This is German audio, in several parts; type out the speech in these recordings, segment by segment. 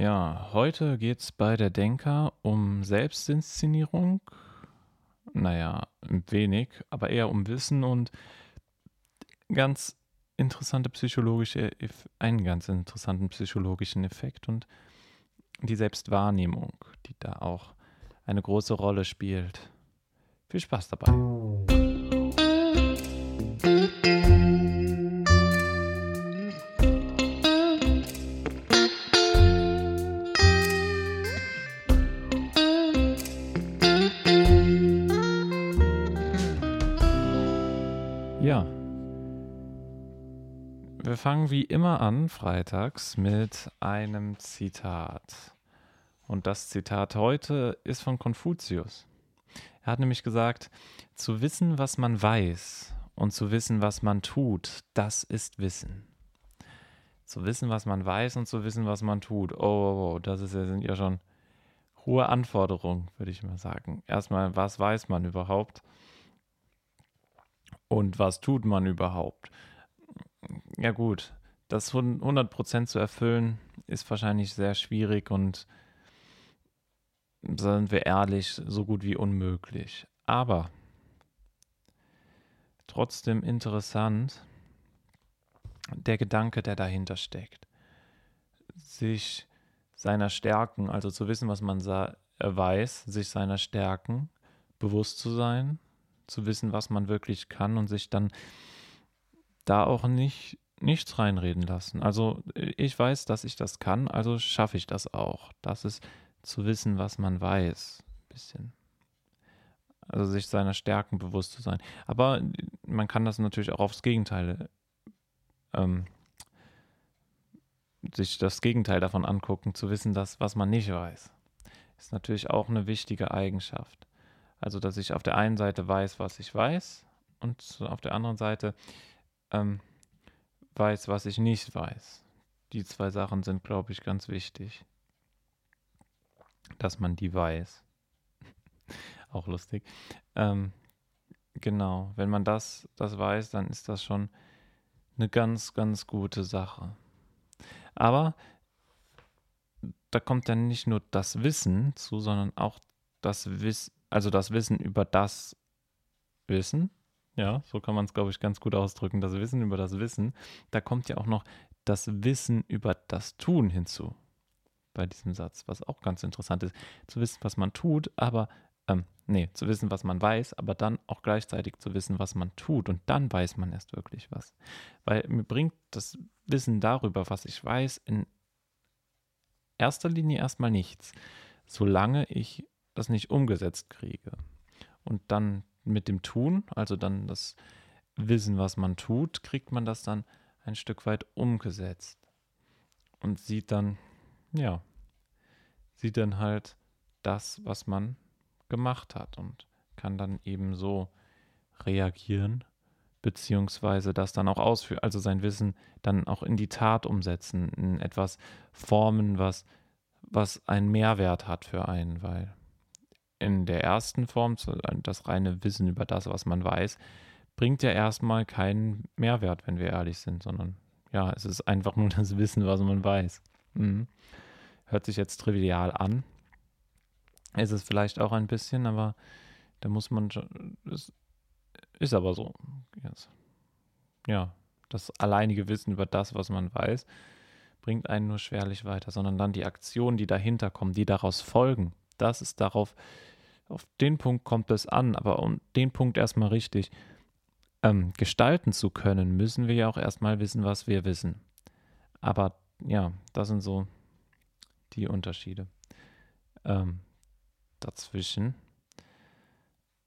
Ja, heute geht es bei der Denker um Selbstinszenierung. Naja, wenig, aber eher um Wissen und ganz interessante psychologische, einen ganz interessanten psychologischen Effekt und die Selbstwahrnehmung, die da auch eine große Rolle spielt. Viel Spaß dabei. Fangen wie immer an, freitags, mit einem Zitat. Und das Zitat heute ist von Konfuzius. Er hat nämlich gesagt, zu wissen, was man weiß und zu wissen, was man tut, das ist Wissen. Zu wissen, was man weiß und zu wissen, was man tut. Oh, oh, oh das ist, sind ja schon hohe Anforderungen, würde ich mal sagen. Erstmal, was weiß man überhaupt? Und was tut man überhaupt? Ja gut, das 100% zu erfüllen ist wahrscheinlich sehr schwierig und sind wir ehrlich, so gut wie unmöglich. Aber trotzdem interessant der Gedanke, der dahinter steckt. Sich seiner Stärken, also zu wissen, was man weiß, sich seiner Stärken bewusst zu sein zu wissen, was man wirklich kann und sich dann da auch nicht nichts reinreden lassen. Also ich weiß, dass ich das kann, also schaffe ich das auch. Das ist zu wissen, was man weiß. Bisschen. Also sich seiner Stärken bewusst zu sein. Aber man kann das natürlich auch aufs Gegenteil, ähm, sich das Gegenteil davon angucken, zu wissen, dass was man nicht weiß. Ist natürlich auch eine wichtige Eigenschaft. Also, dass ich auf der einen Seite weiß, was ich weiß und auf der anderen Seite ähm, weiß, was ich nicht weiß. Die zwei Sachen sind, glaube ich, ganz wichtig. Dass man die weiß. Auch lustig. Ähm, genau, wenn man das, das weiß, dann ist das schon eine ganz, ganz gute Sache. Aber da kommt dann nicht nur das Wissen zu, sondern auch das Wissen also das Wissen über das Wissen, ja, so kann man es, glaube ich, ganz gut ausdrücken, das Wissen über das Wissen, da kommt ja auch noch das Wissen über das Tun hinzu bei diesem Satz, was auch ganz interessant ist, zu wissen, was man tut, aber, ähm, nee, zu wissen, was man weiß, aber dann auch gleichzeitig zu wissen, was man tut und dann weiß man erst wirklich was. Weil mir bringt das Wissen darüber, was ich weiß, in erster Linie erstmal nichts, solange ich das nicht umgesetzt kriege. Und dann mit dem Tun, also dann das Wissen, was man tut, kriegt man das dann ein Stück weit umgesetzt. Und sieht dann, ja, sieht dann halt das, was man gemacht hat und kann dann eben so reagieren, beziehungsweise das dann auch ausführen, also sein Wissen dann auch in die Tat umsetzen, in etwas formen, was, was einen Mehrwert hat für einen, weil in der ersten Form, das reine Wissen über das, was man weiß, bringt ja erstmal keinen Mehrwert, wenn wir ehrlich sind, sondern ja, es ist einfach nur das Wissen, was man weiß. Mhm. Hört sich jetzt trivial an. Ist es vielleicht auch ein bisschen, aber da muss man schon, es ist aber so. Ja, das alleinige Wissen über das, was man weiß, bringt einen nur schwerlich weiter, sondern dann die Aktionen, die dahinter kommen, die daraus folgen, das ist darauf, auf den Punkt kommt es an, aber um den Punkt erstmal richtig ähm, gestalten zu können, müssen wir ja auch erstmal wissen, was wir wissen. Aber ja, das sind so die Unterschiede ähm, dazwischen,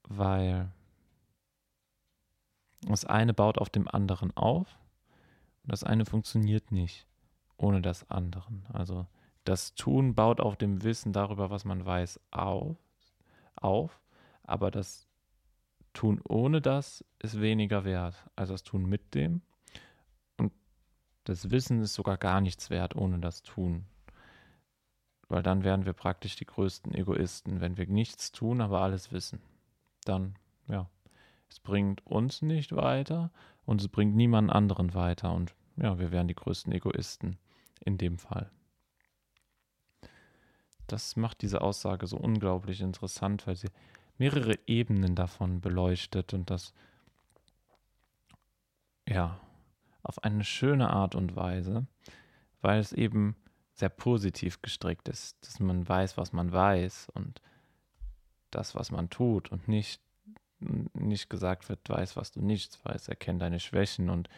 weil das eine baut auf dem anderen auf und das eine funktioniert nicht ohne das andere. Also das Tun baut auf dem Wissen darüber, was man weiß, auf, auf, aber das Tun ohne das ist weniger wert als das Tun mit dem. Und das Wissen ist sogar gar nichts wert ohne das Tun. Weil dann wären wir praktisch die größten Egoisten, wenn wir nichts tun, aber alles wissen. Dann, ja, es bringt uns nicht weiter und es bringt niemand anderen weiter. Und ja, wir wären die größten Egoisten in dem Fall. Das macht diese Aussage so unglaublich interessant, weil sie mehrere Ebenen davon beleuchtet und das ja auf eine schöne Art und Weise, weil es eben sehr positiv gestrickt ist, dass man weiß, was man weiß und das, was man tut und nicht, nicht gesagt wird, weiß, was du nicht weißt, erkenne deine Schwächen und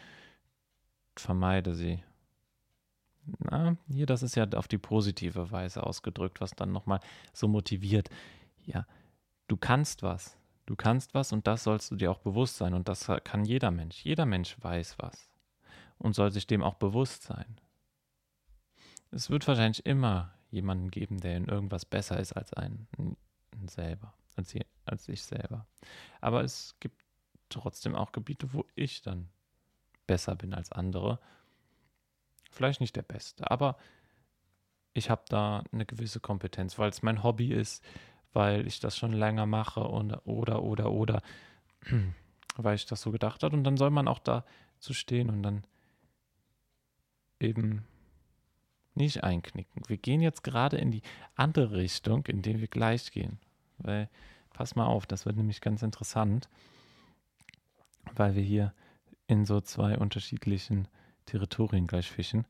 vermeide sie. Na, hier, das ist ja auf die positive Weise ausgedrückt, was dann nochmal so motiviert. Ja, du kannst was. Du kannst was und das sollst du dir auch bewusst sein. Und das kann jeder Mensch. Jeder Mensch weiß was und soll sich dem auch bewusst sein. Es wird wahrscheinlich immer jemanden geben, der in irgendwas besser ist als ein, ein selber, als, je, als ich selber. Aber es gibt trotzdem auch Gebiete, wo ich dann besser bin als andere. Vielleicht nicht der Beste, aber ich habe da eine gewisse Kompetenz, weil es mein Hobby ist, weil ich das schon länger mache und, oder, oder, oder, weil ich das so gedacht habe. Und dann soll man auch da zu stehen und dann eben nicht einknicken. Wir gehen jetzt gerade in die andere Richtung, in die wir gleich gehen. Weil, pass mal auf, das wird nämlich ganz interessant, weil wir hier in so zwei unterschiedlichen Territorien gleich fischen.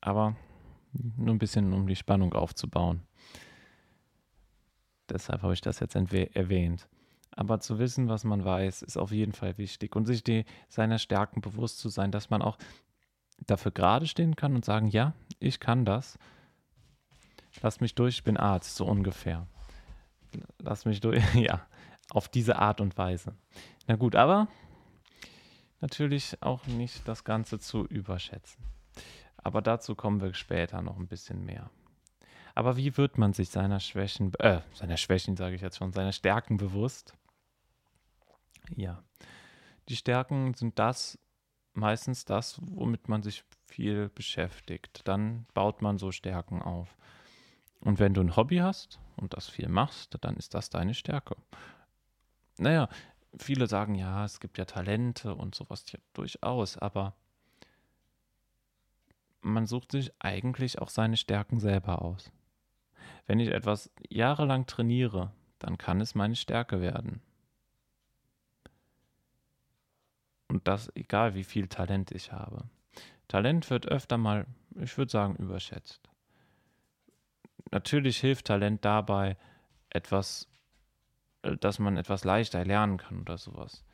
Aber nur ein bisschen, um die Spannung aufzubauen. Deshalb habe ich das jetzt erwähnt. Aber zu wissen, was man weiß, ist auf jeden Fall wichtig. Und sich die, seiner Stärken bewusst zu sein, dass man auch dafür gerade stehen kann und sagen, ja, ich kann das. Lass mich durch, ich bin Arzt, so ungefähr. Lass mich durch, ja, auf diese Art und Weise. Na gut, aber natürlich auch nicht das Ganze zu überschätzen. Aber dazu kommen wir später noch ein bisschen mehr. Aber wie wird man sich seiner Schwächen, äh, seiner Schwächen sage ich jetzt schon, seiner Stärken bewusst? Ja, die Stärken sind das, meistens das, womit man sich viel beschäftigt. Dann baut man so Stärken auf. Und wenn du ein Hobby hast und das viel machst, dann ist das deine Stärke. Naja, viele sagen ja, es gibt ja Talente und sowas ja durchaus, aber man sucht sich eigentlich auch seine Stärken selber aus. Wenn ich etwas jahrelang trainiere, dann kann es meine Stärke werden. Und das egal, wie viel Talent ich habe. Talent wird öfter mal, ich würde sagen, überschätzt. Natürlich hilft Talent dabei, etwas, dass man etwas leichter lernen kann oder sowas.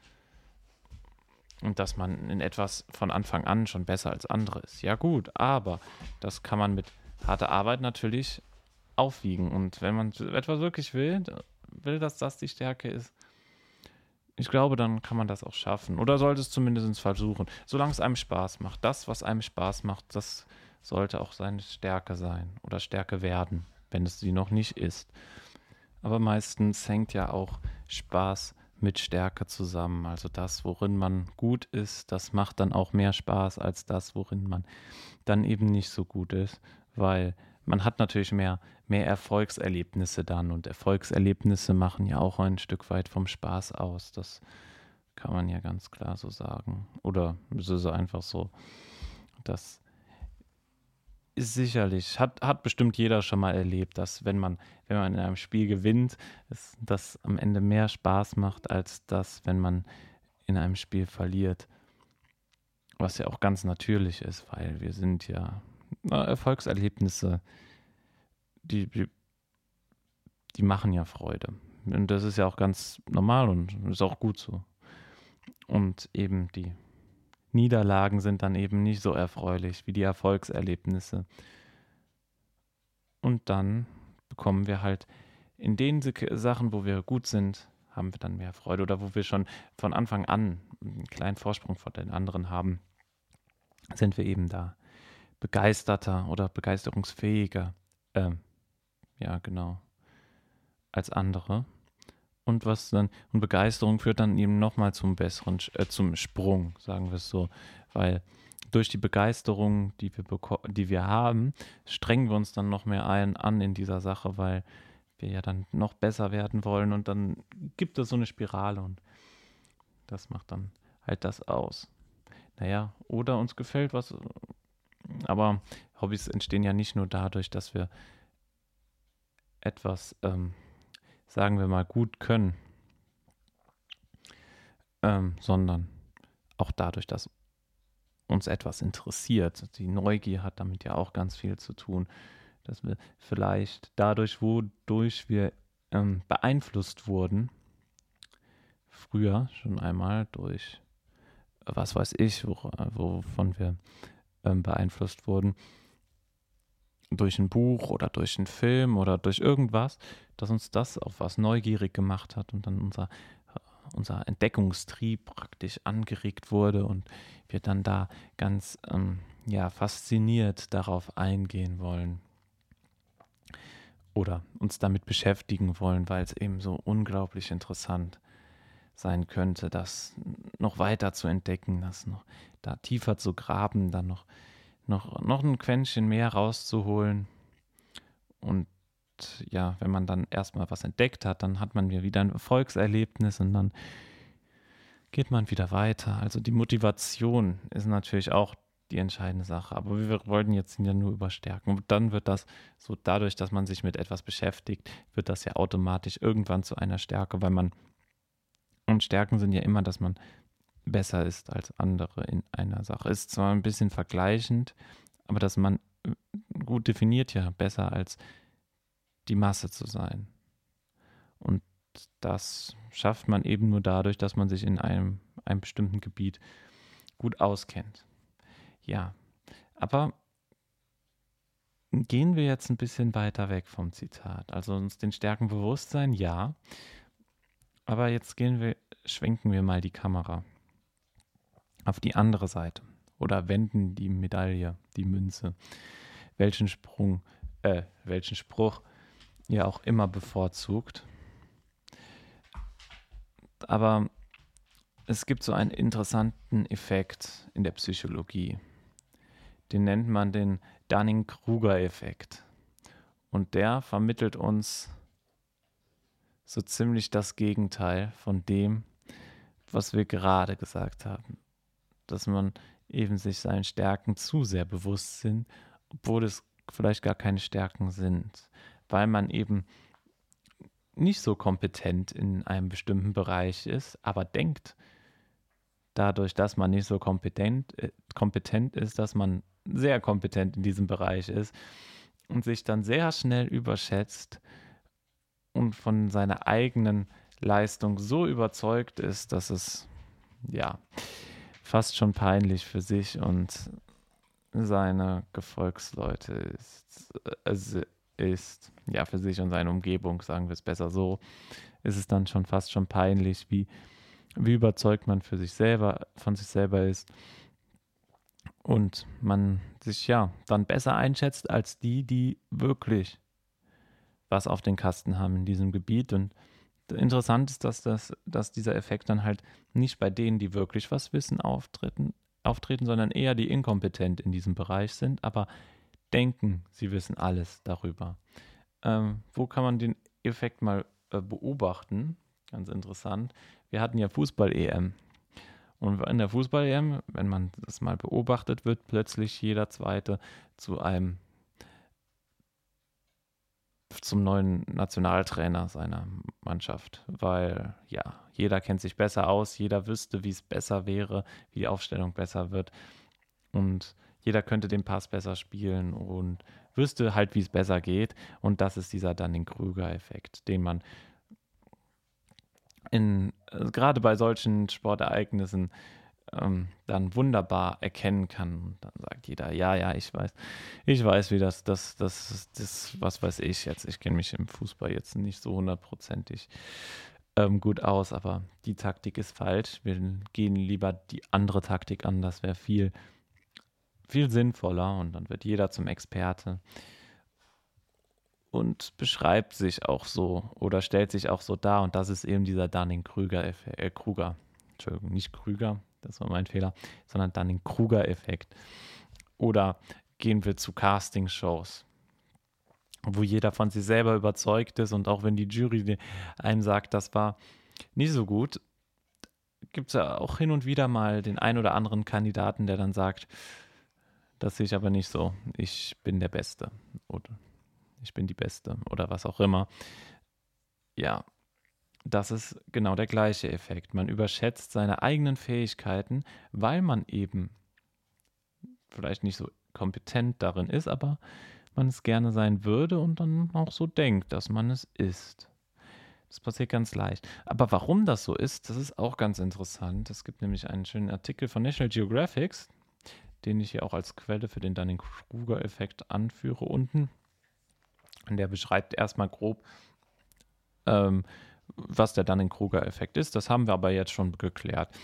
Und dass man in etwas von Anfang an schon besser als andere ist. Ja gut, aber das kann man mit harter Arbeit natürlich aufwiegen. Und wenn man etwas wirklich will, will, dass das die Stärke ist, ich glaube, dann kann man das auch schaffen. Oder sollte es zumindest versuchen. Solange es einem Spaß macht. Das, was einem Spaß macht, das sollte auch seine Stärke sein. Oder Stärke werden, wenn es sie noch nicht ist. Aber meistens hängt ja auch Spaß mit Stärke zusammen. Also das, worin man gut ist, das macht dann auch mehr Spaß als das, worin man dann eben nicht so gut ist. Weil man hat natürlich mehr, mehr Erfolgserlebnisse dann und Erfolgserlebnisse machen ja auch ein Stück weit vom Spaß aus. Das kann man ja ganz klar so sagen. Oder es ist einfach so. Das ist sicherlich, hat, hat bestimmt jeder schon mal erlebt, dass wenn man, wenn man in einem Spiel gewinnt, es, das am Ende mehr Spaß macht, als das, wenn man in einem Spiel verliert. Was ja auch ganz natürlich ist, weil wir sind ja na, Erfolgserlebnisse, die, die, die machen ja Freude. Und das ist ja auch ganz normal und ist auch gut so. Und eben die Niederlagen sind dann eben nicht so erfreulich wie die Erfolgserlebnisse. Und dann bekommen wir halt in den Sachen, wo wir gut sind, haben wir dann mehr Freude oder wo wir schon von Anfang an einen kleinen Vorsprung vor den anderen haben, sind wir eben da begeisterter oder begeisterungsfähiger, äh, ja genau, als andere. Und was dann, und Begeisterung führt dann eben nochmal zum besseren, äh, zum Sprung, sagen wir es so, weil durch die Begeisterung, die wir, die wir haben, strengen wir uns dann noch mehr ein an in dieser Sache, weil wir ja dann noch besser werden wollen und dann gibt es so eine Spirale und das macht dann halt das aus. Naja, oder uns gefällt was, aber Hobbys entstehen ja nicht nur dadurch, dass wir etwas, ähm, sagen wir mal, gut können, ähm, sondern auch dadurch, dass uns etwas interessiert. Die Neugier hat damit ja auch ganz viel zu tun, dass wir vielleicht dadurch, wodurch wir ähm, beeinflusst wurden, früher schon einmal durch, was weiß ich, wo, wovon wir ähm, beeinflusst wurden, durch ein Buch oder durch einen Film oder durch irgendwas, dass uns das auf was neugierig gemacht hat und dann unser, unser Entdeckungstrieb praktisch angeregt wurde und wir dann da ganz ähm, ja, fasziniert darauf eingehen wollen oder uns damit beschäftigen wollen, weil es eben so unglaublich interessant sein könnte, das noch weiter zu entdecken, das noch da tiefer zu graben, dann noch, noch, noch ein Quäntchen mehr rauszuholen. Und ja, wenn man dann erstmal was entdeckt hat, dann hat man wieder ein Erfolgserlebnis und dann geht man wieder weiter. Also die Motivation ist natürlich auch die entscheidende Sache. Aber wir wollten jetzt ja nur überstärken. Und dann wird das so dadurch, dass man sich mit etwas beschäftigt, wird das ja automatisch irgendwann zu einer Stärke, weil man und Stärken sind ja immer, dass man besser ist als andere in einer Sache. Ist zwar ein bisschen vergleichend, aber dass man äh, gut definiert ja besser als die Masse zu sein. Und das schafft man eben nur dadurch, dass man sich in einem, einem bestimmten Gebiet gut auskennt. Ja, aber gehen wir jetzt ein bisschen weiter weg vom Zitat. Also uns den Stärken bewusst sein, ja. Aber jetzt gehen wir, schwenken wir mal die Kamera auf die andere Seite oder wenden die Medaille, die Münze, welchen Sprung, äh, welchen Spruch ihr auch immer bevorzugt. Aber es gibt so einen interessanten Effekt in der Psychologie. Den nennt man den Dunning-Kruger-Effekt. Und der vermittelt uns so ziemlich das Gegenteil von dem, was wir gerade gesagt haben. Dass man eben sich seinen Stärken zu sehr bewusst sind, obwohl es vielleicht gar keine Stärken sind, weil man eben nicht so kompetent in einem bestimmten Bereich ist, aber denkt, dadurch, dass man nicht so kompetent, äh, kompetent ist, dass man sehr kompetent in diesem Bereich ist und sich dann sehr schnell überschätzt und von seiner eigenen Leistung so überzeugt ist, dass es ja fast schon peinlich für sich und seine Gefolgsleute ist, äh, ist, ja, für sich und seine Umgebung, sagen wir es besser so, ist es dann schon fast schon peinlich, wie, wie überzeugt man für sich selber, von sich selber ist und man sich ja dann besser einschätzt als die, die wirklich was auf den Kasten haben in diesem Gebiet. Und interessant ist, dass, das, dass dieser Effekt dann halt nicht bei denen, die wirklich was wissen, auftreten, auftreten, sondern eher die inkompetent in diesem Bereich sind, aber denken, sie wissen alles darüber. Ähm, wo kann man den Effekt mal äh, beobachten? Ganz interessant. Wir hatten ja Fußball-EM und in der Fußball-EM, wenn man das mal beobachtet, wird plötzlich jeder Zweite zu einem zum neuen Nationaltrainer seiner Mannschaft, weil ja, jeder kennt sich besser aus, jeder wüsste, wie es besser wäre, wie die Aufstellung besser wird. Und jeder könnte den Pass besser spielen und wüsste halt, wie es besser geht. Und das ist dieser Dunning-Krüger-Effekt, den man in, äh, gerade bei solchen Sportereignissen ähm, dann wunderbar erkennen kann. Und dann sagt jeder, ja, ja, ich weiß, ich weiß, wie das, das, das, das, was weiß ich jetzt. Ich kenne mich im Fußball jetzt nicht so hundertprozentig ähm, gut aus, aber die Taktik ist falsch. Wir gehen lieber die andere Taktik an. Das wäre viel, viel sinnvoller und dann wird jeder zum Experte und beschreibt sich auch so oder stellt sich auch so dar. Und das ist eben dieser Dunning-Kruger, äh, Kruger, Entschuldigung, nicht Krüger, das war mein Fehler, sondern Dunning-Kruger-Effekt. Oder gehen wir zu Casting-Shows, wo jeder von sich selber überzeugt ist und auch wenn die Jury einem sagt, das war nicht so gut, gibt es ja auch hin und wieder mal den ein oder anderen Kandidaten, der dann sagt, das sehe ich aber nicht so, ich bin der Beste. Oder ich bin die Beste oder was auch immer. Ja, das ist genau der gleiche Effekt. Man überschätzt seine eigenen Fähigkeiten, weil man eben vielleicht nicht so kompetent darin ist, aber man es gerne sein würde und dann auch so denkt, dass man es ist. Das passiert ganz leicht. Aber warum das so ist, das ist auch ganz interessant. Es gibt nämlich einen schönen Artikel von National Geographic, den ich hier auch als Quelle für den Dunning-Kruger-Effekt anführe unten. Und der beschreibt erstmal grob, ähm, was der Dunning-Kruger-Effekt ist. Das haben wir aber jetzt schon geklärt.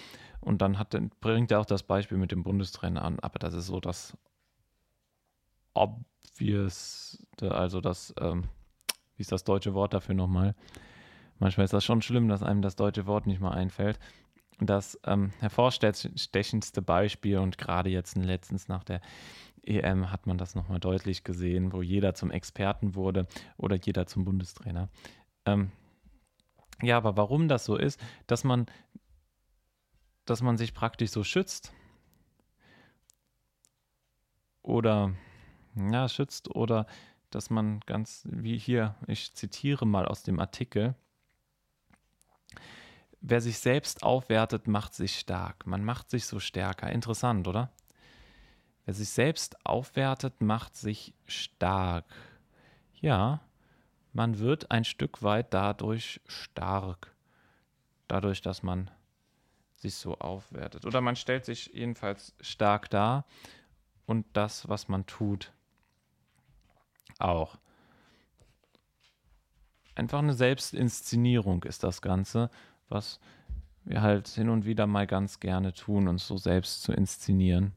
Und dann hat, bringt er auch das Beispiel mit dem Bundestrainer an. Aber das ist so das obvious, also das, ähm, wie ist das deutsche Wort dafür nochmal? Manchmal ist das schon schlimm, dass einem das deutsche Wort nicht mal einfällt. Das ähm, hervorstechendste Beispiel und gerade jetzt letztens nach der EM hat man das nochmal deutlich gesehen, wo jeder zum Experten wurde oder jeder zum Bundestrainer. Ähm, ja, aber warum das so ist, dass man, dass man sich praktisch so schützt oder ja, schützt oder dass man ganz wie hier, ich zitiere mal aus dem Artikel, wer sich selbst aufwertet, macht sich stark. Man macht sich so stärker. Interessant, oder? Wer sich selbst aufwertet, macht sich stark. Ja, man wird ein Stück weit dadurch stark. Dadurch, dass man sich so aufwertet. Oder man stellt sich jedenfalls stark dar und das, was man tut, auch. Einfach eine Selbstinszenierung ist das Ganze was wir halt hin und wieder mal ganz gerne tun, uns so selbst zu inszenieren.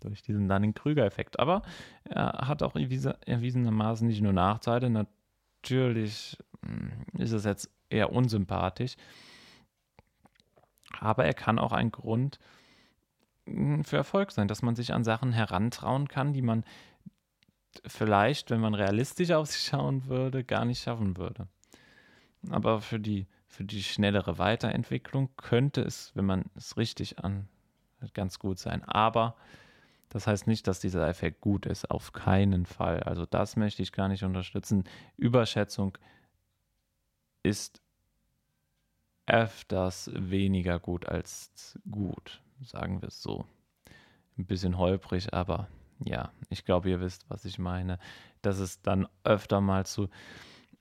Durch diesen Dunning-Krüger-Effekt. Aber er hat auch erwiesenermaßen nicht nur Nachteile. Natürlich hm, ist es jetzt eher unsympathisch. Aber er kann auch ein Grund hm, für Erfolg sein, dass man sich an Sachen herantrauen kann, die man vielleicht, wenn man realistisch auf sich schauen würde, gar nicht schaffen würde. Aber für die für die schnellere Weiterentwicklung könnte es, wenn man es richtig an, ganz gut sein. Aber das heißt nicht, dass dieser Effekt gut ist. Auf keinen Fall. Also das möchte ich gar nicht unterstützen. Überschätzung ist öfters weniger gut als gut, sagen wir es so. Ein bisschen holprig, aber ja, ich glaube, ihr wisst, was ich meine. Dass es dann öfter mal zu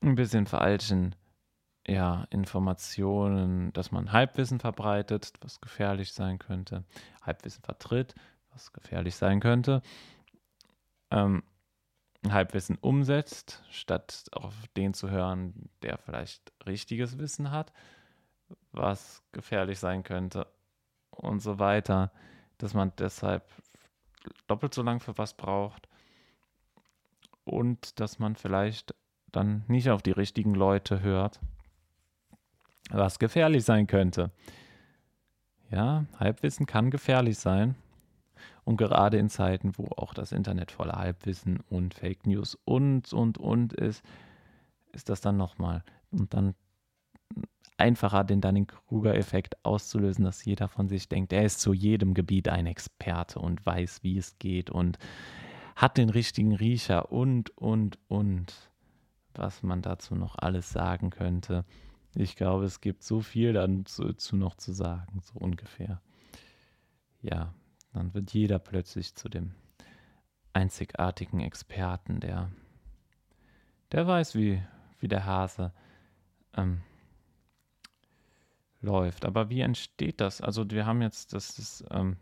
ein bisschen veralten ja, Informationen, dass man Halbwissen verbreitet, was gefährlich sein könnte, Halbwissen vertritt, was gefährlich sein könnte, ähm, Halbwissen umsetzt, statt auf den zu hören, der vielleicht richtiges Wissen hat, was gefährlich sein könnte und so weiter, dass man deshalb doppelt so lang für was braucht und dass man vielleicht dann nicht auf die richtigen Leute hört was gefährlich sein könnte. Ja, Halbwissen kann gefährlich sein. Und gerade in Zeiten, wo auch das Internet voller Halbwissen und Fake News und, und, und ist, ist das dann nochmal und dann einfacher, den Dunning-Kruger-Effekt auszulösen, dass jeder von sich denkt, er ist zu jedem Gebiet ein Experte und weiß, wie es geht und hat den richtigen Riecher und, und, und, was man dazu noch alles sagen könnte. Ich glaube, es gibt so viel dazu noch zu sagen, so ungefähr. Ja, dann wird jeder plötzlich zu dem einzigartigen Experten, der, der weiß, wie, wie der Hase ähm, läuft. Aber wie entsteht das? Also wir haben jetzt, das ist, ähm,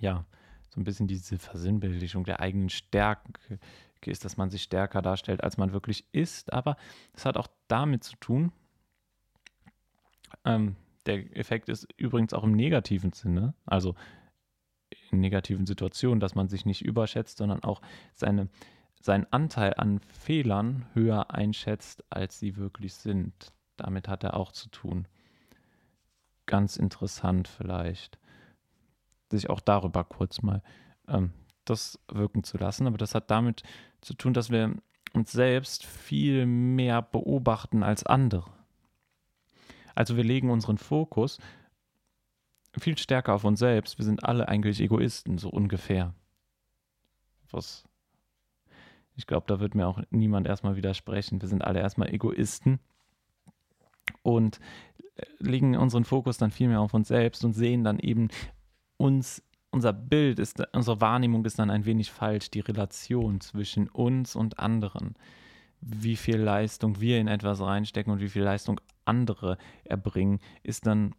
ja, so ein bisschen diese Versinnbildlichung der eigenen Stärke ist, dass man sich stärker darstellt, als man wirklich ist. Aber es hat auch damit zu tun, ähm, der Effekt ist übrigens auch im negativen Sinne, also in negativen Situationen, dass man sich nicht überschätzt, sondern auch seine, seinen Anteil an Fehlern höher einschätzt, als sie wirklich sind. Damit hat er auch zu tun. Ganz interessant vielleicht, sich auch darüber kurz mal ähm, das wirken zu lassen. Aber das hat damit zu tun, dass wir uns selbst viel mehr beobachten als andere. Also wir legen unseren Fokus viel stärker auf uns selbst. Wir sind alle eigentlich Egoisten, so ungefähr. Was Ich glaube, da wird mir auch niemand erstmal widersprechen. Wir sind alle erstmal Egoisten und äh, legen unseren Fokus dann viel mehr auf uns selbst und sehen dann eben uns, unser Bild ist, unsere Wahrnehmung ist dann ein wenig falsch, die Relation zwischen uns und anderen. Wie viel Leistung wir in etwas reinstecken und wie viel Leistung andere erbringen, ist dann,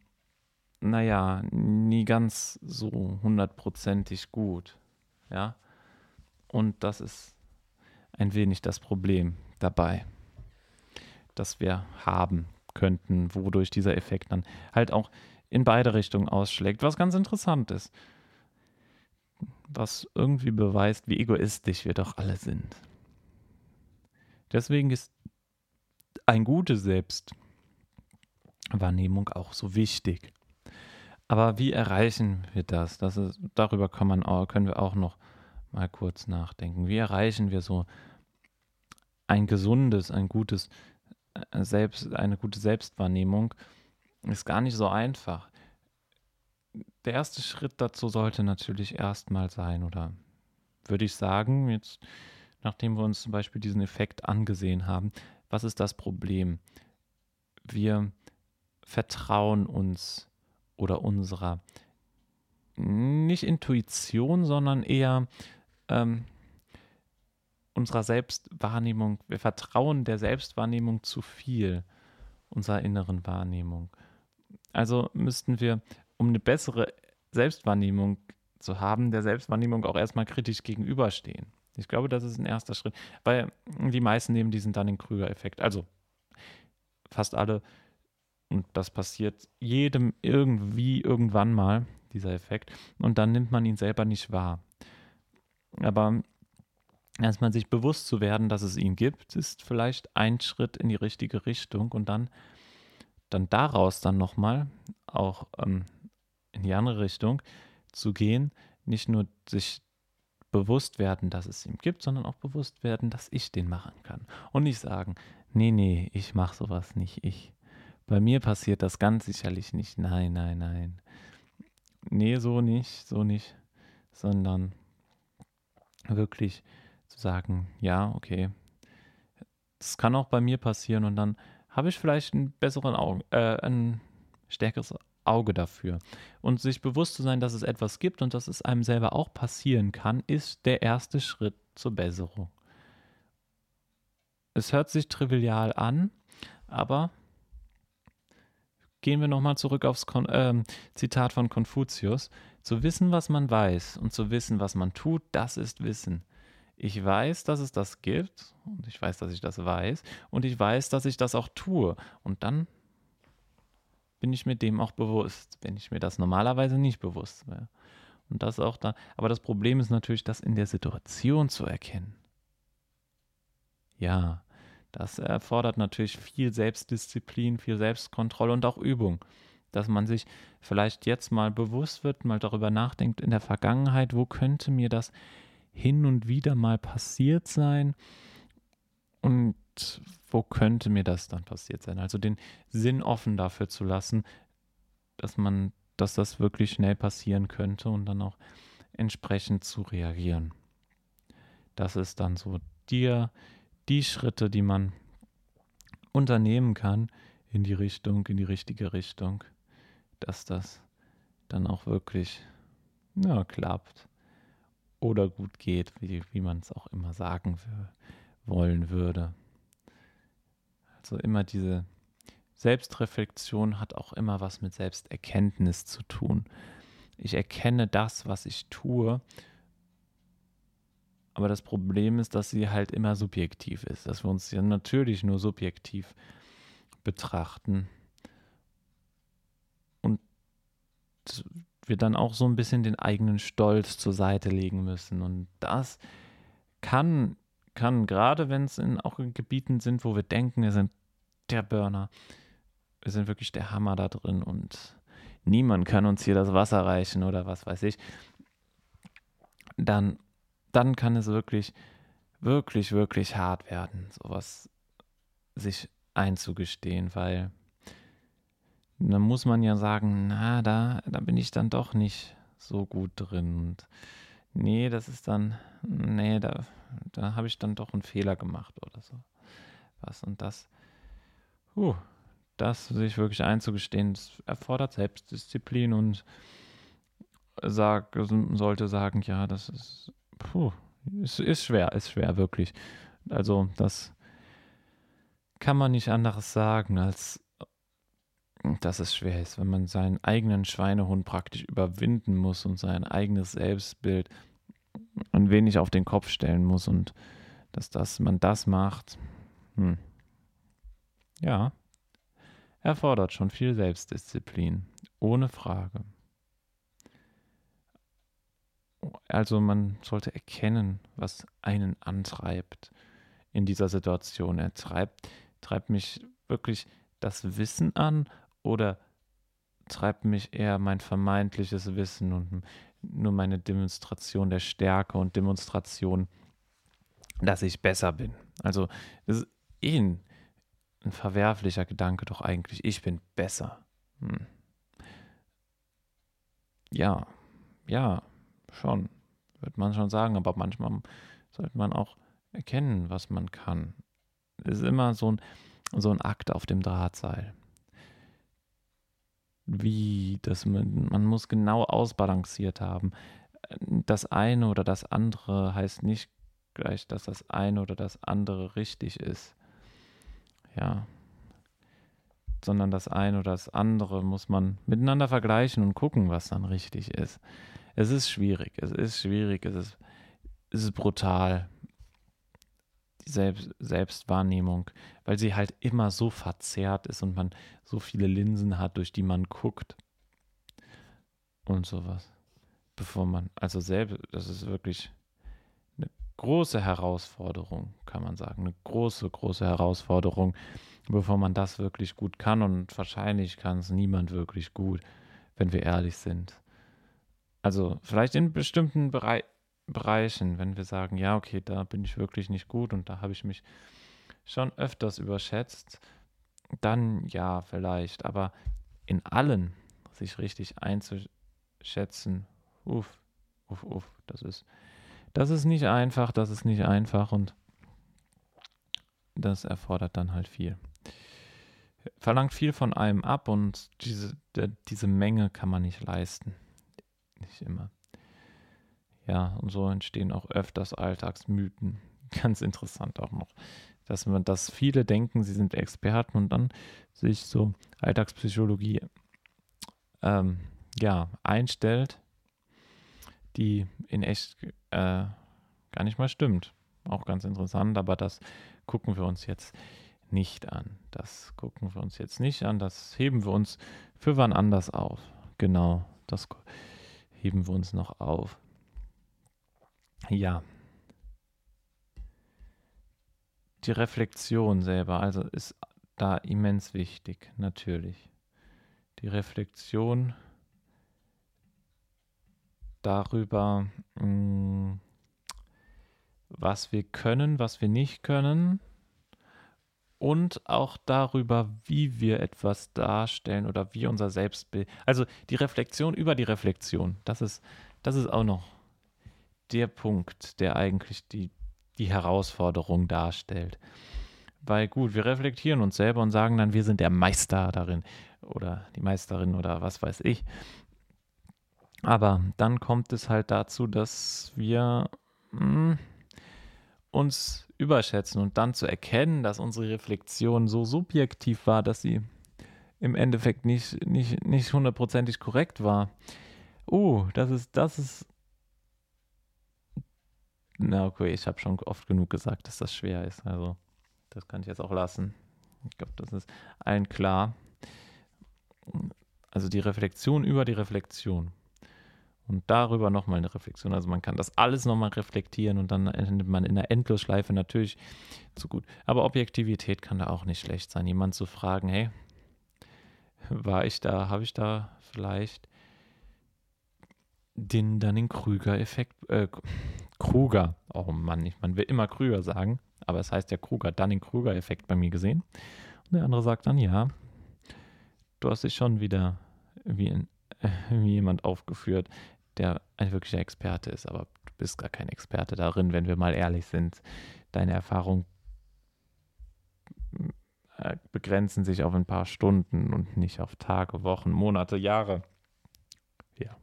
naja, nie ganz so hundertprozentig gut. Ja. Und das ist ein wenig das Problem dabei, das wir haben könnten, wodurch dieser Effekt dann halt auch in beide Richtungen ausschlägt, was ganz interessant ist. Was irgendwie beweist, wie egoistisch wir doch alle sind. Deswegen ist ein gute Selbstwahrnehmung auch so wichtig. Aber wie erreichen wir das? das ist, darüber kann man, können wir auch noch mal kurz nachdenken. Wie erreichen wir so ein gesundes, ein gutes äh, Selbst, eine gute Selbstwahrnehmung? Ist gar nicht so einfach. Der erste Schritt dazu sollte natürlich erstmal sein, oder würde ich sagen, jetzt, nachdem wir uns zum Beispiel diesen Effekt angesehen haben, was ist das Problem? Wir vertrauen uns oder unserer nicht Intuition, sondern eher ähm, unserer Selbstwahrnehmung, wir vertrauen der Selbstwahrnehmung zu viel, unserer inneren Wahrnehmung. Also müssten wir, um eine bessere Selbstwahrnehmung zu haben, der Selbstwahrnehmung auch erstmal kritisch gegenüberstehen. Ich glaube, das ist ein erster Schritt, weil die meisten nehmen diesen dann den Krüger-Effekt. Also fast alle, und das passiert jedem irgendwie irgendwann mal, dieser Effekt, und dann nimmt man ihn selber nicht wahr. Aber erstmal sich bewusst zu werden, dass es ihn gibt, ist vielleicht ein Schritt in die richtige Richtung und dann, dann daraus dann nochmal auch ähm, in die andere Richtung zu gehen, nicht nur sich bewusst werden, dass es ihn gibt, sondern auch bewusst werden, dass ich den machen kann. Und nicht sagen, nee, nee, ich mache sowas nicht, ich. Bei mir passiert das ganz sicherlich nicht. Nein, nein, nein. Nee, so nicht, so nicht, sondern wirklich zu sagen, ja, okay, das kann auch bei mir passieren und dann habe ich vielleicht einen besseren Auge, äh, ein stärkeres Auge dafür. Und sich bewusst zu sein, dass es etwas gibt und dass es einem selber auch passieren kann, ist der erste Schritt zur Besserung. Es hört sich trivial an, aber gehen wir nochmal zurück aufs Kon äh, Zitat von Konfuzius. Zu wissen, was man weiß und zu wissen, was man tut, das ist Wissen. Ich weiß, dass es das gibt und ich weiß, dass ich das weiß und ich weiß, dass ich das auch tue. Und dann bin ich mir dem auch bewusst, wenn ich mir das normalerweise nicht bewusst wäre. Und das auch da. Aber das Problem ist natürlich, das in der Situation zu erkennen. Ja, das erfordert natürlich viel Selbstdisziplin, viel Selbstkontrolle und auch Übung dass man sich vielleicht jetzt mal bewusst wird, mal darüber nachdenkt in der Vergangenheit, wo könnte mir das hin und wieder mal passiert sein und wo könnte mir das dann passiert sein? Also den Sinn offen dafür zu lassen, dass man, dass das wirklich schnell passieren könnte und dann auch entsprechend zu reagieren. Das ist dann so dir die Schritte, die man unternehmen kann in die Richtung, in die richtige Richtung dass das dann auch wirklich ja, klappt oder gut geht, wie, wie man es auch immer sagen wollen würde. Also immer diese Selbstreflexion hat auch immer was mit Selbsterkenntnis zu tun. Ich erkenne das, was ich tue, aber das Problem ist, dass sie halt immer subjektiv ist, dass wir uns ja natürlich nur subjektiv betrachten wir dann auch so ein bisschen den eigenen Stolz zur Seite legen müssen. Und das kann, kann gerade wenn es in auch in Gebieten sind, wo wir denken, wir sind der Burner, wir sind wirklich der Hammer da drin und niemand kann uns hier das Wasser reichen oder was weiß ich, dann, dann kann es wirklich, wirklich, wirklich hart werden, sowas sich einzugestehen, weil dann muss man ja sagen, na, da, da bin ich dann doch nicht so gut drin. Und nee, das ist dann, nee, da, da habe ich dann doch einen Fehler gemacht oder so. Was und das, uh, das sich wirklich einzugestehen, das erfordert Selbstdisziplin und sag, sollte sagen, ja, das ist, puh, ist, ist schwer, ist schwer, wirklich. Also, das kann man nicht anderes sagen, als dass es schwer ist, wenn man seinen eigenen Schweinehund praktisch überwinden muss und sein eigenes Selbstbild ein wenig auf den Kopf stellen muss und dass das, man das macht, hm. ja, erfordert schon viel Selbstdisziplin, ohne Frage. Also man sollte erkennen, was einen antreibt in dieser Situation. Er treibt, treibt mich wirklich das Wissen an oder treibt mich eher mein vermeintliches Wissen und nur meine Demonstration der Stärke und Demonstration, dass ich besser bin. Also das ist eh ein, ein verwerflicher Gedanke doch eigentlich. Ich bin besser. Hm. Ja, ja, schon, wird man schon sagen, aber manchmal sollte man auch erkennen, was man kann. Es ist immer so ein, so ein Akt auf dem Drahtseil. Wie, man, man muss genau ausbalanciert haben. Das eine oder das andere heißt nicht gleich, dass das eine oder das andere richtig ist. Ja. Sondern das eine oder das andere muss man miteinander vergleichen und gucken, was dann richtig ist. Es ist schwierig, es ist schwierig, es ist, es ist brutal. Die Selbst, Selbstwahrnehmung, weil sie halt immer so verzerrt ist und man so viele Linsen hat, durch die man guckt. Und sowas. Bevor man, also selbst, das ist wirklich eine große Herausforderung, kann man sagen. Eine große, große Herausforderung, bevor man das wirklich gut kann. Und wahrscheinlich kann es niemand wirklich gut, wenn wir ehrlich sind. Also vielleicht in bestimmten Berei Bereichen, wenn wir sagen, ja, okay, da bin ich wirklich nicht gut und da habe ich mich schon öfters überschätzt, dann ja, vielleicht. Aber in allen sich richtig einzuschätzen, uff, uff, uff, das ist, das ist nicht einfach, das ist nicht einfach und das erfordert dann halt viel. Verlangt viel von einem ab und diese, diese Menge kann man nicht leisten nicht immer. Ja, und so entstehen auch öfters Alltagsmythen. Ganz interessant auch noch, dass man, dass viele denken, sie sind Experten und dann sich so Alltagspsychologie ähm, ja, einstellt, die in echt äh, gar nicht mal stimmt. Auch ganz interessant, aber das gucken wir uns jetzt nicht an. Das gucken wir uns jetzt nicht an. Das heben wir uns für wann anders auf. Genau, das heben wir uns noch auf. Ja. Die Reflexion selber, also ist da immens wichtig, natürlich. Die Reflexion darüber, mm, was wir können, was wir nicht können und auch darüber, wie wir etwas darstellen oder wie unser Selbstbild. Also die Reflexion über die Reflexion, das ist, das ist auch noch der Punkt, der eigentlich die, die Herausforderung darstellt. Weil gut, wir reflektieren uns selber und sagen dann, wir sind der Meister darin oder die Meisterin oder was weiß ich. Aber dann kommt es halt dazu, dass wir mh, hm, uns überschätzen und dann zu erkennen, dass unsere Reflexion so subjektiv war, dass sie im Endeffekt nicht, nicht, nicht hundertprozentig korrekt war. Uh, das ist, das ist. Na, okay, ich habe schon oft genug gesagt, dass das schwer ist. Also, das kann ich jetzt auch lassen. Ich glaube, das ist allen klar. Also die Reflexion über die Reflexion. Und darüber nochmal eine Reflexion. Also man kann das alles nochmal reflektieren und dann endet man in der Endlosschleife natürlich zu gut. Aber Objektivität kann da auch nicht schlecht sein. Jemand zu fragen, hey, war ich da, habe ich da vielleicht den Dunning-Krüger-Effekt, äh, Kruger, oh Mann, ich, man will immer Krüger sagen, aber es heißt ja Kruger, Dunning-Krüger-Effekt bei mir gesehen. Und der andere sagt dann, ja, du hast dich schon wieder wie, in, jemand aufgeführt, der ein wirklicher Experte ist, aber du bist gar kein Experte darin, wenn wir mal ehrlich sind. Deine Erfahrungen äh, begrenzen sich auf ein paar Stunden und nicht auf Tage, Wochen, Monate, Jahre. Ja.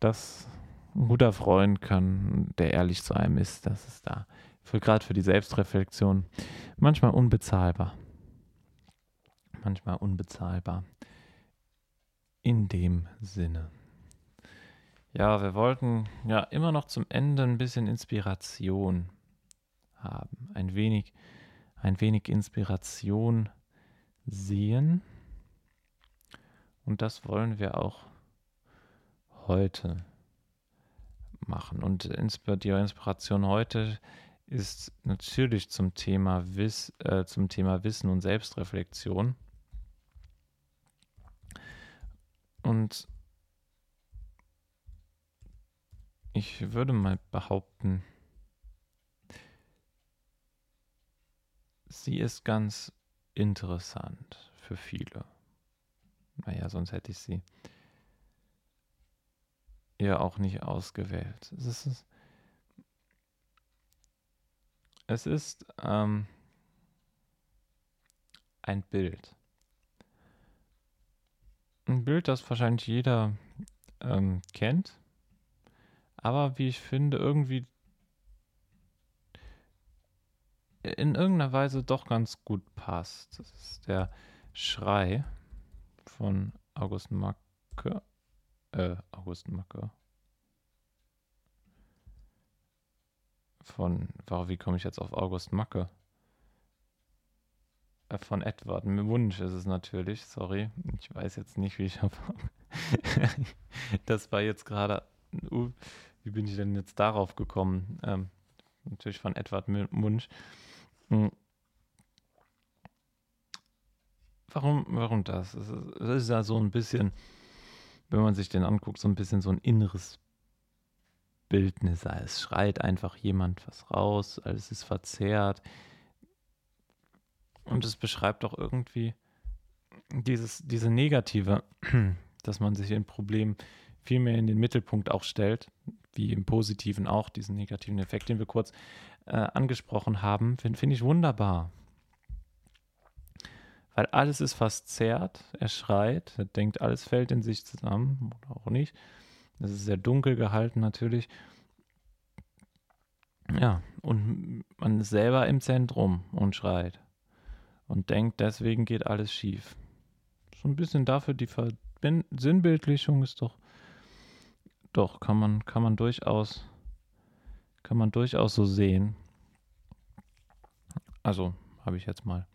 Das ein guter Freund kann, der ehrlich zu einem ist, das ist da. Für, Gerade für die Selbstreflexion manchmal unbezahlbar. Manchmal unbezahlbar. In dem Sinne. Ja, wir wollten ja immer noch zum Ende ein bisschen Inspiration haben. Ein wenig, ein wenig Inspiration sehen. Und das wollen wir auch heute machen. Und die Inspiration heute ist natürlich zum Thema, Wiss, äh, zum Thema Wissen und Selbstreflexion. Und ich würde mal behaupten, sie ist ganz interessant für viele. Naja, sonst hätte ich sie ja auch nicht ausgewählt. Es ist, es ist ähm, ein Bild. Ein Bild, das wahrscheinlich jeder ähm, kennt, aber wie ich finde, irgendwie in irgendeiner Weise doch ganz gut passt. Das ist der Schrei von August Macke. Äh, August Macke. Von, wie komme ich jetzt auf August Macke? Von Edward Wunsch ist es natürlich, sorry. Ich weiß jetzt nicht, wie ich auf. das war jetzt gerade. Uh, wie bin ich denn jetzt darauf gekommen? Ähm, natürlich von Edward Wunsch. Hm. Warum, warum das? Es ist, es ist ja so ein bisschen wenn man sich den anguckt, so ein bisschen so ein inneres Bildnis. Es schreit einfach jemand was raus, alles ist verzerrt. Und es beschreibt auch irgendwie dieses, diese Negative, dass man sich ein Problem viel mehr in den Mittelpunkt auch stellt, wie im Positiven auch, diesen negativen Effekt, den wir kurz äh, angesprochen haben, finde find ich wunderbar weil alles ist fast zerrt. Er schreit, er denkt, alles fällt in sich zusammen oder auch nicht. Es ist sehr dunkel gehalten natürlich. Ja, und man ist selber im Zentrum und schreit und denkt, deswegen geht alles schief. So ein bisschen dafür die Ver Sinnbildlichung ist doch, doch kann man kann man durchaus kann man durchaus so sehen. Also habe ich jetzt mal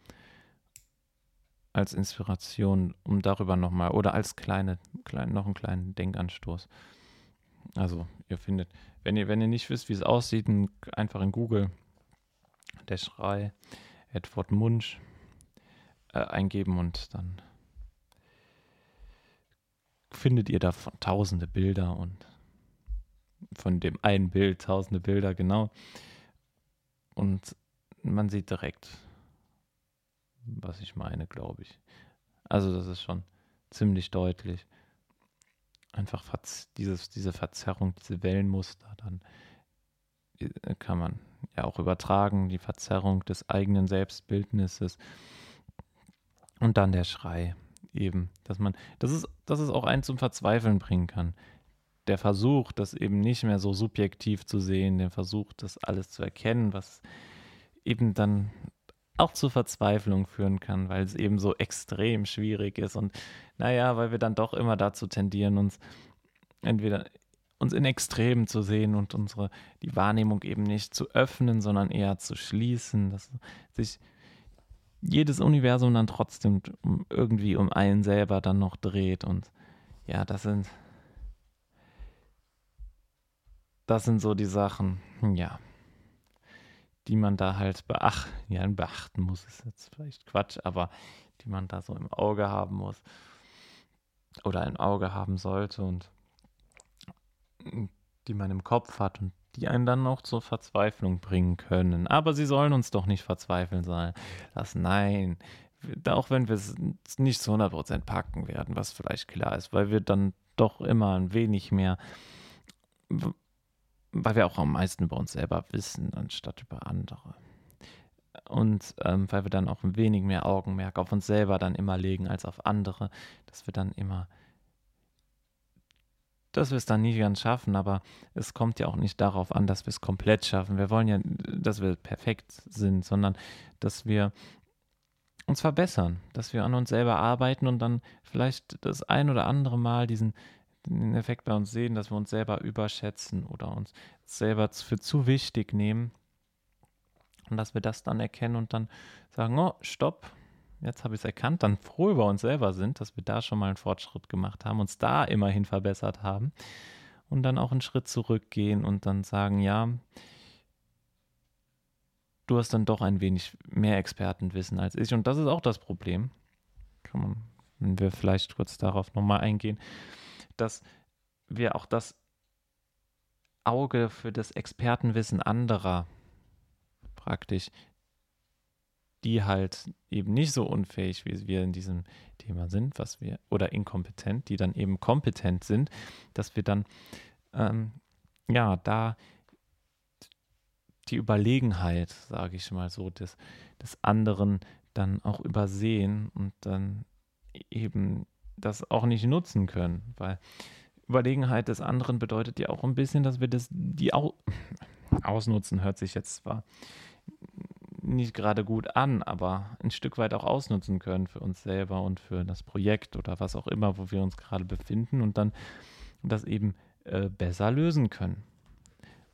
als Inspiration, um darüber nochmal oder als kleine, klein, noch einen kleinen Denkanstoß. Also ihr findet, wenn ihr, wenn ihr nicht wisst, wie es aussieht, einfach in Google der Schrei Edward Munch äh, eingeben und dann findet ihr da tausende Bilder und von dem einen Bild tausende Bilder, genau. Und man sieht direkt, was ich meine, glaube ich. Also das ist schon ziemlich deutlich. Einfach dieses, diese Verzerrung, diese Wellenmuster, dann äh, kann man ja auch übertragen, die Verzerrung des eigenen Selbstbildnisses und dann der Schrei eben, dass man, das ist, dass es auch einen zum Verzweifeln bringen kann. Der Versuch, das eben nicht mehr so subjektiv zu sehen, der Versuch, das alles zu erkennen, was eben dann auch zur Verzweiflung führen kann, weil es eben so extrem schwierig ist und naja, weil wir dann doch immer dazu tendieren, uns entweder uns in Extremen zu sehen und unsere die Wahrnehmung eben nicht zu öffnen, sondern eher zu schließen, dass sich jedes Universum dann trotzdem irgendwie um einen selber dann noch dreht und ja, das sind das sind so die Sachen, ja die man da halt beach ja, beachten muss, ist jetzt vielleicht Quatsch, aber die man da so im Auge haben muss oder ein Auge haben sollte und die man im Kopf hat und die einen dann noch zur Verzweiflung bringen können. Aber sie sollen uns doch nicht verzweifeln sein lassen. Nein, auch wenn wir es nicht zu 100% packen werden, was vielleicht klar ist, weil wir dann doch immer ein wenig mehr weil wir auch am meisten über uns selber wissen, anstatt über andere. Und ähm, weil wir dann auch ein wenig mehr Augenmerk auf uns selber dann immer legen als auf andere, dass wir dann immer, dass wir es dann nie ganz schaffen, aber es kommt ja auch nicht darauf an, dass wir es komplett schaffen. Wir wollen ja, dass wir perfekt sind, sondern dass wir uns verbessern, dass wir an uns selber arbeiten und dann vielleicht das ein oder andere Mal diesen Effekt bei uns sehen, dass wir uns selber überschätzen oder uns selber für zu wichtig nehmen und dass wir das dann erkennen und dann sagen, oh, stopp, jetzt habe ich es erkannt, dann froh über uns selber sind, dass wir da schon mal einen Fortschritt gemacht haben, uns da immerhin verbessert haben und dann auch einen Schritt zurückgehen und dann sagen, ja, du hast dann doch ein wenig mehr Expertenwissen als ich und das ist auch das Problem. Kann man, wenn wir vielleicht kurz darauf nochmal eingehen, dass wir auch das Auge für das Expertenwissen anderer praktisch, die halt eben nicht so unfähig, wie wir in diesem Thema sind, was wir, oder inkompetent, die dann eben kompetent sind, dass wir dann, ähm, ja, da die Überlegenheit, sage ich mal so, des, des anderen dann auch übersehen und dann eben das auch nicht nutzen können, weil Überlegenheit des anderen bedeutet ja auch ein bisschen, dass wir das, die Au ausnutzen, hört sich jetzt zwar nicht gerade gut an, aber ein Stück weit auch ausnutzen können für uns selber und für das Projekt oder was auch immer, wo wir uns gerade befinden und dann das eben äh, besser lösen können.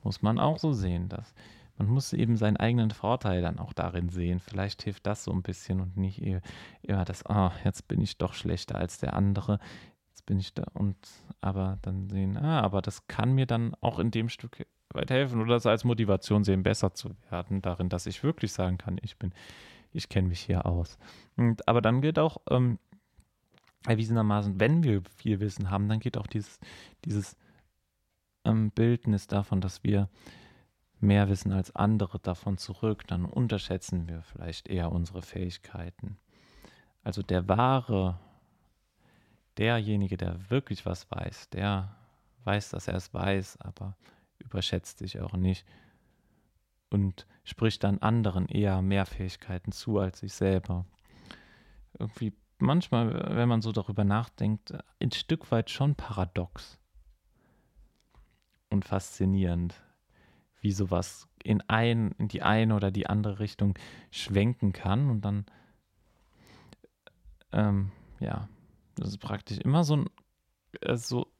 Muss man auch so sehen, dass man muss eben seinen eigenen Vorteil dann auch darin sehen. Vielleicht hilft das so ein bisschen und nicht immer das, ah, jetzt bin ich doch schlechter als der andere. Jetzt bin ich da und aber dann sehen, ah, aber das kann mir dann auch in dem Stück weit helfen oder das als Motivation sehen, besser zu werden, darin, dass ich wirklich sagen kann, ich bin, ich kenne mich hier aus. Und, aber dann gilt auch ähm, erwiesenermaßen, wenn wir viel Wissen haben, dann geht auch dieses, dieses ähm, Bildnis davon, dass wir mehr wissen als andere davon zurück, dann unterschätzen wir vielleicht eher unsere Fähigkeiten. Also der wahre, derjenige, der wirklich was weiß, der weiß, dass er es weiß, aber überschätzt sich auch nicht und spricht dann anderen eher mehr Fähigkeiten zu als sich selber. Irgendwie manchmal, wenn man so darüber nachdenkt, ein Stück weit schon paradox und faszinierend wie sowas in, ein, in die eine oder die andere Richtung schwenken kann und dann, ähm, ja, das ist praktisch immer so, ein, äh, so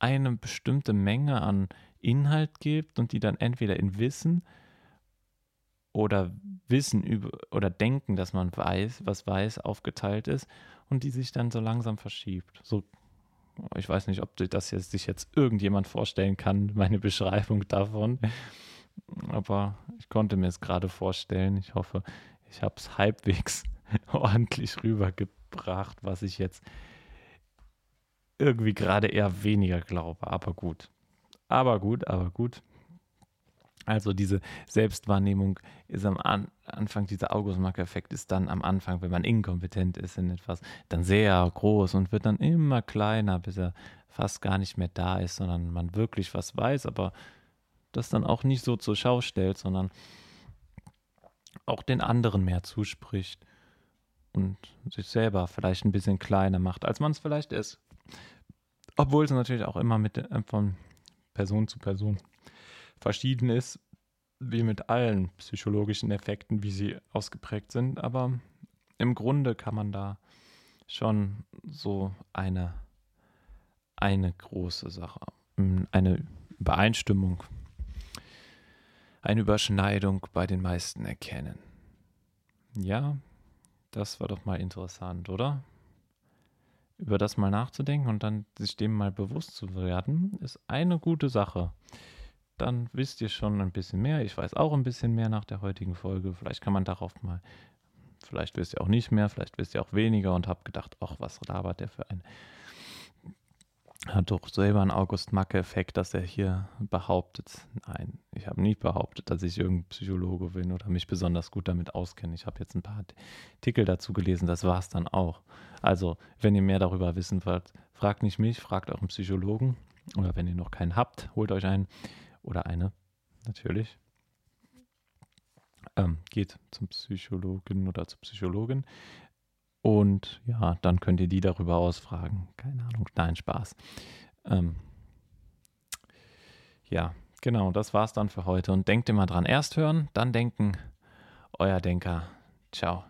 eine bestimmte Menge an Inhalt gibt und die dann entweder in Wissen oder Wissen über oder denken, dass man weiß, was weiß, aufgeteilt ist und die sich dann so langsam verschiebt. So ich weiß nicht, ob das jetzt, sich jetzt irgendjemand vorstellen kann, meine Beschreibung davon. Aber ich konnte mir es gerade vorstellen. Ich hoffe, ich habe es halbwegs ordentlich rübergebracht, was ich jetzt irgendwie gerade eher weniger glaube. Aber gut. Aber gut, aber gut. Also diese Selbstwahrnehmung ist am An Anfang, dieser August-Marker-Effekt ist dann am Anfang, wenn man inkompetent ist in etwas, dann sehr groß und wird dann immer kleiner, bis er fast gar nicht mehr da ist, sondern man wirklich was weiß, aber das dann auch nicht so zur Schau stellt, sondern auch den anderen mehr zuspricht und sich selber vielleicht ein bisschen kleiner macht, als man es vielleicht ist. Obwohl es natürlich auch immer mit äh, von Person zu Person verschieden ist, wie mit allen psychologischen Effekten, wie sie ausgeprägt sind. Aber im Grunde kann man da schon so eine, eine große Sache, eine Übereinstimmung, eine Überschneidung bei den meisten erkennen. Ja, das war doch mal interessant, oder? Über das mal nachzudenken und dann sich dem mal bewusst zu werden, ist eine gute Sache dann wisst ihr schon ein bisschen mehr. Ich weiß auch ein bisschen mehr nach der heutigen Folge. Vielleicht kann man darauf mal, vielleicht wisst ihr auch nicht mehr, vielleicht wisst ihr auch weniger und habt gedacht, ach, was labert der für ein. Hat doch selber einen August-Macke-Effekt, dass er hier behauptet. Nein, ich habe nicht behauptet, dass ich irgendein Psychologe bin oder mich besonders gut damit auskenne. Ich habe jetzt ein paar Artikel dazu gelesen, das war es dann auch. Also, wenn ihr mehr darüber wissen wollt, fragt nicht mich, fragt euren Psychologen. Oder wenn ihr noch keinen habt, holt euch einen. oder eine, natürlich. Ähm, geht zum Psychologen oder zur Psychologin. Und ja, dann könnt ihr die darüber ausfragen. Keine Ahnung, nein, Spaß. Ähm, ja, genau, das war's dann für heute. Und denkt immer dran, erst hören, dann denken. Euer Denker. Ciao.